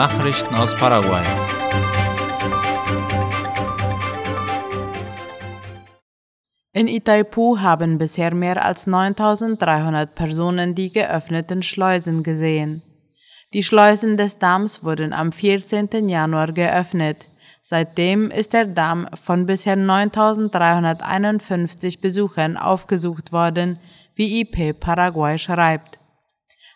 Nachrichten aus Paraguay. In Itaipu haben bisher mehr als 9300 Personen die geöffneten Schleusen gesehen. Die Schleusen des Damms wurden am 14. Januar geöffnet. Seitdem ist der Damm von bisher 9351 Besuchern aufgesucht worden, wie IP Paraguay schreibt.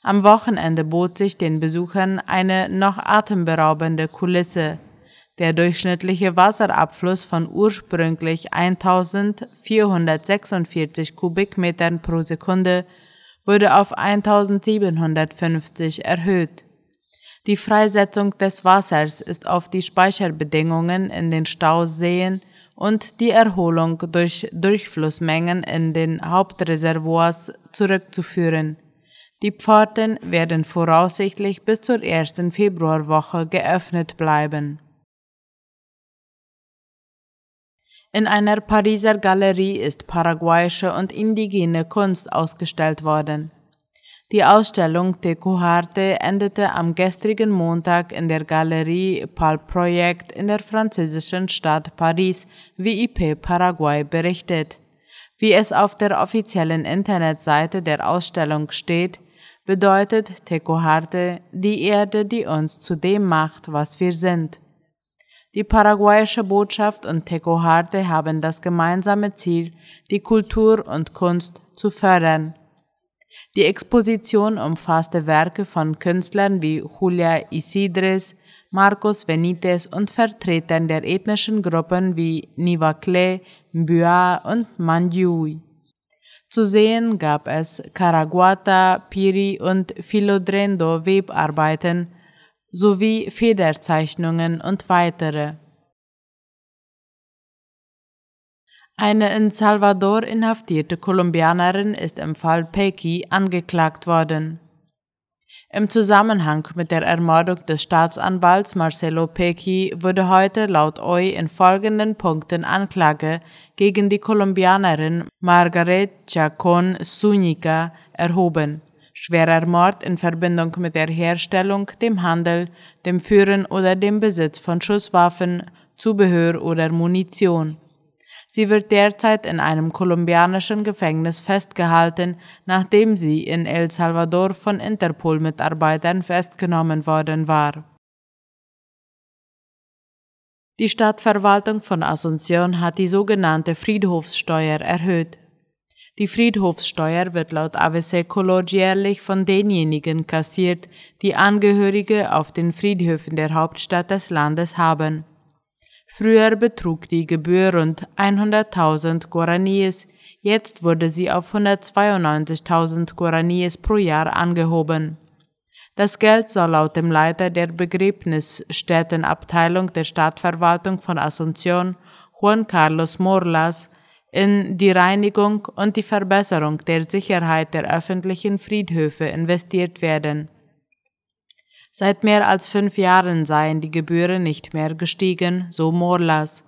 Am Wochenende bot sich den Besuchern eine noch atemberaubende Kulisse. Der durchschnittliche Wasserabfluss von ursprünglich 1446 Kubikmetern pro Sekunde wurde auf 1750 erhöht. Die Freisetzung des Wassers ist auf die Speicherbedingungen in den Stauseen und die Erholung durch Durchflussmengen in den Hauptreservoirs zurückzuführen. Die Pforten werden voraussichtlich bis zur ersten Februarwoche geöffnet bleiben. In einer Pariser Galerie ist paraguayische und indigene Kunst ausgestellt worden. Die Ausstellung Tecuharte endete am gestrigen Montag in der Galerie Pal Project in der französischen Stadt Paris, wie IP Paraguay berichtet. Wie es auf der offiziellen Internetseite der Ausstellung steht, bedeutet Tecoharte die Erde, die uns zu dem macht, was wir sind. Die paraguayische Botschaft und Tecoharte haben das gemeinsame Ziel, die Kultur und Kunst zu fördern. Die Exposition umfasste Werke von Künstlern wie Julia Isidres, Marcos Benitez und Vertretern der ethnischen Gruppen wie Nivacle, Mbua und Mandiui. Zu sehen gab es Caraguata, Piri und Philodrendo Webarbeiten sowie Federzeichnungen und weitere. Eine in Salvador inhaftierte Kolumbianerin ist im Fall Pequi angeklagt worden. Im Zusammenhang mit der Ermordung des Staatsanwalts Marcelo Pequi wurde heute laut OI in folgenden Punkten Anklage gegen die Kolumbianerin Margaret Chacon Zúñiga erhoben. Schwerer Mord in Verbindung mit der Herstellung, dem Handel, dem Führen oder dem Besitz von Schusswaffen, Zubehör oder Munition. Sie wird derzeit in einem kolumbianischen Gefängnis festgehalten, nachdem sie in El Salvador von Interpol-Mitarbeitern festgenommen worden war. Die Stadtverwaltung von Asunción hat die sogenannte Friedhofssteuer erhöht. Die Friedhofssteuer wird laut AVC Color jährlich von denjenigen kassiert, die Angehörige auf den Friedhöfen der Hauptstadt des Landes haben. Früher betrug die Gebühr rund 100.000 Guaraníes, jetzt wurde sie auf 192.000 Guaraníes pro Jahr angehoben. Das Geld soll laut dem Leiter der Begräbnisstättenabteilung der Stadtverwaltung von Asunción, Juan Carlos Morlas, in die Reinigung und die Verbesserung der Sicherheit der öffentlichen Friedhöfe investiert werden. Seit mehr als fünf Jahren seien die Gebühren nicht mehr gestiegen, so Morlas.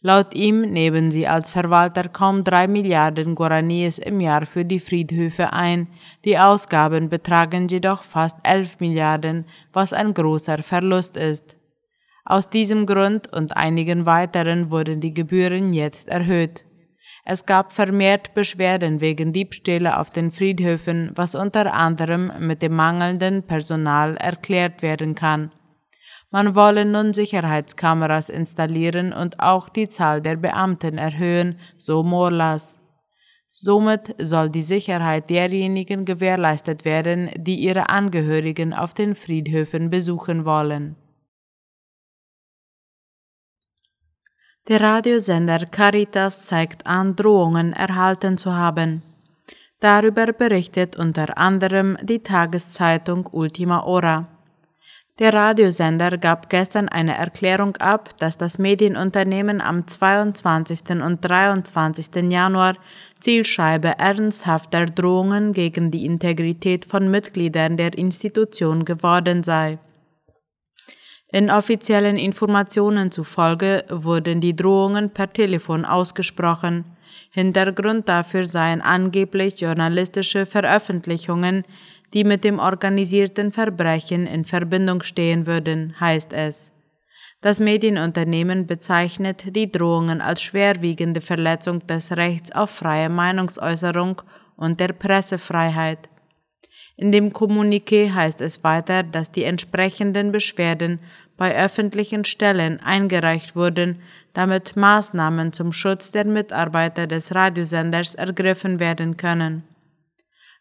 Laut ihm nehmen sie als Verwalter kaum drei Milliarden Guaraníes im Jahr für die Friedhöfe ein, die Ausgaben betragen jedoch fast elf Milliarden, was ein großer Verlust ist. Aus diesem Grund und einigen weiteren wurden die Gebühren jetzt erhöht. Es gab vermehrt Beschwerden wegen Diebstähle auf den Friedhöfen, was unter anderem mit dem mangelnden Personal erklärt werden kann. Man wolle nun Sicherheitskameras installieren und auch die Zahl der Beamten erhöhen, so Morlas. Somit soll die Sicherheit derjenigen gewährleistet werden, die ihre Angehörigen auf den Friedhöfen besuchen wollen. Der Radiosender Caritas zeigt an, Drohungen erhalten zu haben. Darüber berichtet unter anderem die Tageszeitung Ultima Ora. Der Radiosender gab gestern eine Erklärung ab, dass das Medienunternehmen am 22. und 23. Januar Zielscheibe ernsthafter Drohungen gegen die Integrität von Mitgliedern der Institution geworden sei. In offiziellen Informationen zufolge wurden die Drohungen per Telefon ausgesprochen. Hintergrund dafür seien angeblich journalistische Veröffentlichungen, die mit dem organisierten Verbrechen in Verbindung stehen würden, heißt es. Das Medienunternehmen bezeichnet die Drohungen als schwerwiegende Verletzung des Rechts auf freie Meinungsäußerung und der Pressefreiheit. In dem Kommuniqué heißt es weiter, dass die entsprechenden Beschwerden bei öffentlichen Stellen eingereicht wurden, damit Maßnahmen zum Schutz der Mitarbeiter des Radiosenders ergriffen werden können.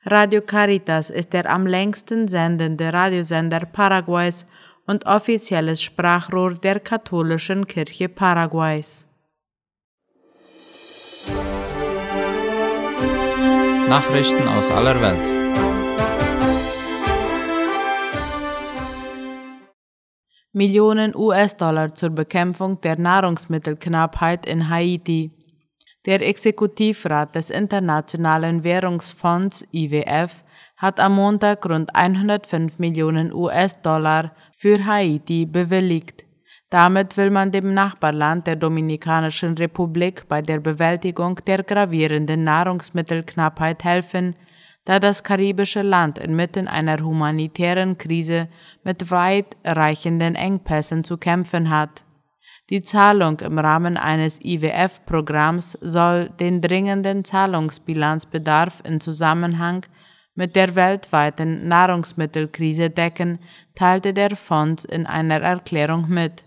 Radio Caritas ist der am längsten sendende Radiosender Paraguays und offizielles Sprachrohr der katholischen Kirche Paraguays. Nachrichten aus aller Welt. Millionen US-Dollar zur Bekämpfung der Nahrungsmittelknappheit in Haiti. Der Exekutivrat des Internationalen Währungsfonds IWF hat am Montag rund 105 Millionen US-Dollar für Haiti bewilligt. Damit will man dem Nachbarland der Dominikanischen Republik bei der Bewältigung der gravierenden Nahrungsmittelknappheit helfen, da das karibische Land inmitten einer humanitären Krise mit weitreichenden Engpässen zu kämpfen hat. Die Zahlung im Rahmen eines IWF-Programms soll den dringenden Zahlungsbilanzbedarf in Zusammenhang mit der weltweiten Nahrungsmittelkrise decken, teilte der Fonds in einer Erklärung mit.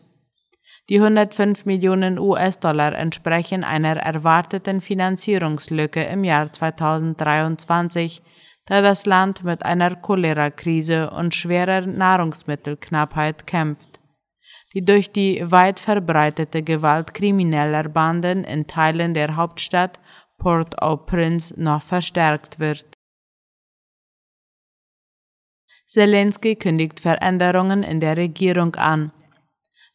Die 105 Millionen US-Dollar entsprechen einer erwarteten Finanzierungslücke im Jahr 2023, da das Land mit einer Cholera-Krise und schwerer Nahrungsmittelknappheit kämpft, die durch die weit verbreitete Gewalt krimineller Banden in Teilen der Hauptstadt Port-au-Prince noch verstärkt wird. Zelensky kündigt Veränderungen in der Regierung an.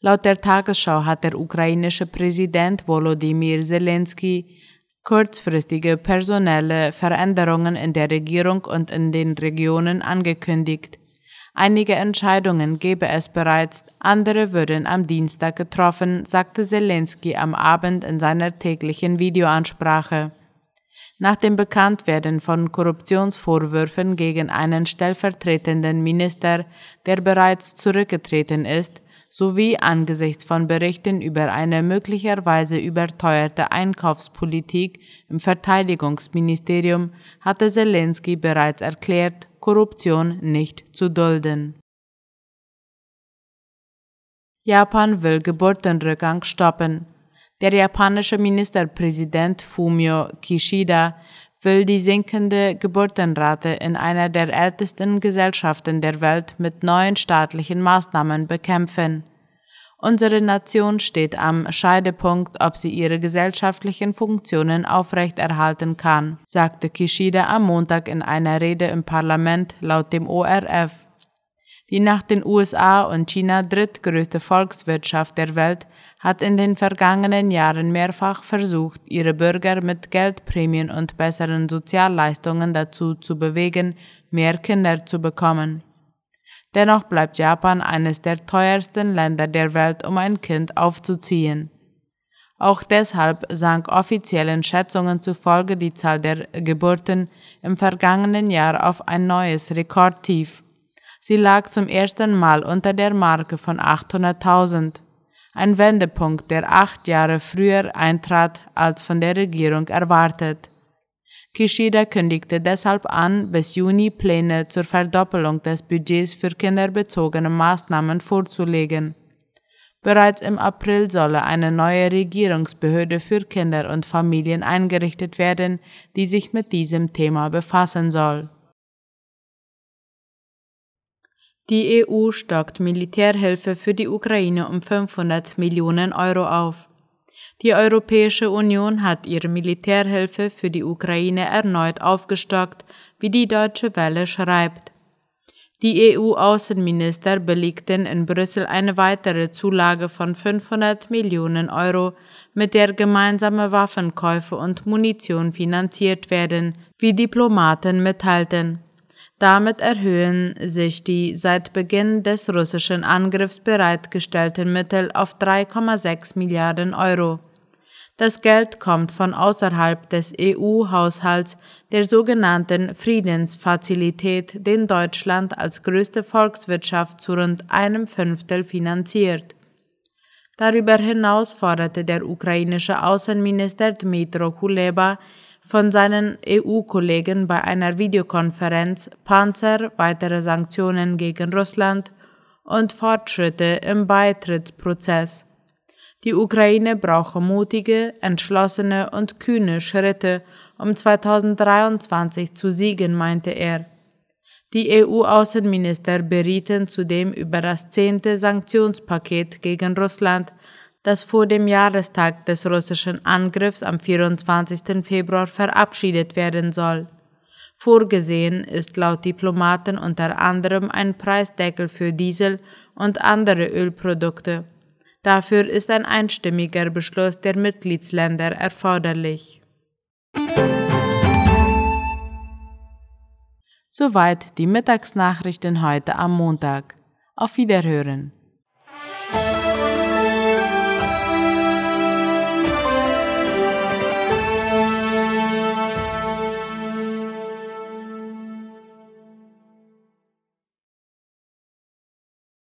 Laut der Tagesschau hat der ukrainische Präsident Volodymyr Zelensky kurzfristige personelle Veränderungen in der Regierung und in den Regionen angekündigt. Einige Entscheidungen gebe es bereits, andere würden am Dienstag getroffen, sagte Zelensky am Abend in seiner täglichen Videoansprache. Nach dem Bekanntwerden von Korruptionsvorwürfen gegen einen stellvertretenden Minister, der bereits zurückgetreten ist, sowie angesichts von Berichten über eine möglicherweise überteuerte Einkaufspolitik im Verteidigungsministerium hatte Zelensky bereits erklärt, Korruption nicht zu dulden. Japan will Geburtenrückgang stoppen. Der japanische Ministerpräsident Fumio Kishida will die sinkende Geburtenrate in einer der ältesten Gesellschaften der Welt mit neuen staatlichen Maßnahmen bekämpfen. Unsere Nation steht am Scheidepunkt, ob sie ihre gesellschaftlichen Funktionen aufrechterhalten kann, sagte Kishida am Montag in einer Rede im Parlament laut dem ORF. Die nach den USA und China drittgrößte Volkswirtschaft der Welt hat in den vergangenen Jahren mehrfach versucht, ihre Bürger mit Geldprämien und besseren Sozialleistungen dazu zu bewegen, mehr Kinder zu bekommen. Dennoch bleibt Japan eines der teuersten Länder der Welt, um ein Kind aufzuziehen. Auch deshalb sank offiziellen Schätzungen zufolge die Zahl der Geburten im vergangenen Jahr auf ein neues Rekordtief. Sie lag zum ersten Mal unter der Marke von 800.000 ein Wendepunkt, der acht Jahre früher eintrat als von der Regierung erwartet. Kishida kündigte deshalb an, bis Juni Pläne zur Verdoppelung des Budgets für kinderbezogene Maßnahmen vorzulegen. Bereits im April solle eine neue Regierungsbehörde für Kinder und Familien eingerichtet werden, die sich mit diesem Thema befassen soll. Die EU stockt Militärhilfe für die Ukraine um 500 Millionen Euro auf. Die Europäische Union hat ihre Militärhilfe für die Ukraine erneut aufgestockt, wie die Deutsche Welle schreibt. Die EU-Außenminister belegten in Brüssel eine weitere Zulage von 500 Millionen Euro, mit der gemeinsame Waffenkäufe und Munition finanziert werden, wie Diplomaten mitteilten. Damit erhöhen sich die seit Beginn des russischen Angriffs bereitgestellten Mittel auf 3,6 Milliarden Euro. Das Geld kommt von außerhalb des EU-Haushalts der sogenannten Friedensfazilität, den Deutschland als größte Volkswirtschaft zu rund einem Fünftel finanziert. Darüber hinaus forderte der ukrainische Außenminister Dmytro Kuleba von seinen EU-Kollegen bei einer Videokonferenz Panzer, weitere Sanktionen gegen Russland und Fortschritte im Beitrittsprozess. Die Ukraine brauche mutige, entschlossene und kühne Schritte, um 2023 zu siegen, meinte er. Die EU-Außenminister berieten zudem über das zehnte Sanktionspaket gegen Russland, das vor dem Jahrestag des russischen Angriffs am 24. Februar verabschiedet werden soll. Vorgesehen ist laut Diplomaten unter anderem ein Preisdeckel für Diesel und andere Ölprodukte. Dafür ist ein einstimmiger Beschluss der Mitgliedsländer erforderlich. Soweit die Mittagsnachrichten heute am Montag. Auf Wiederhören.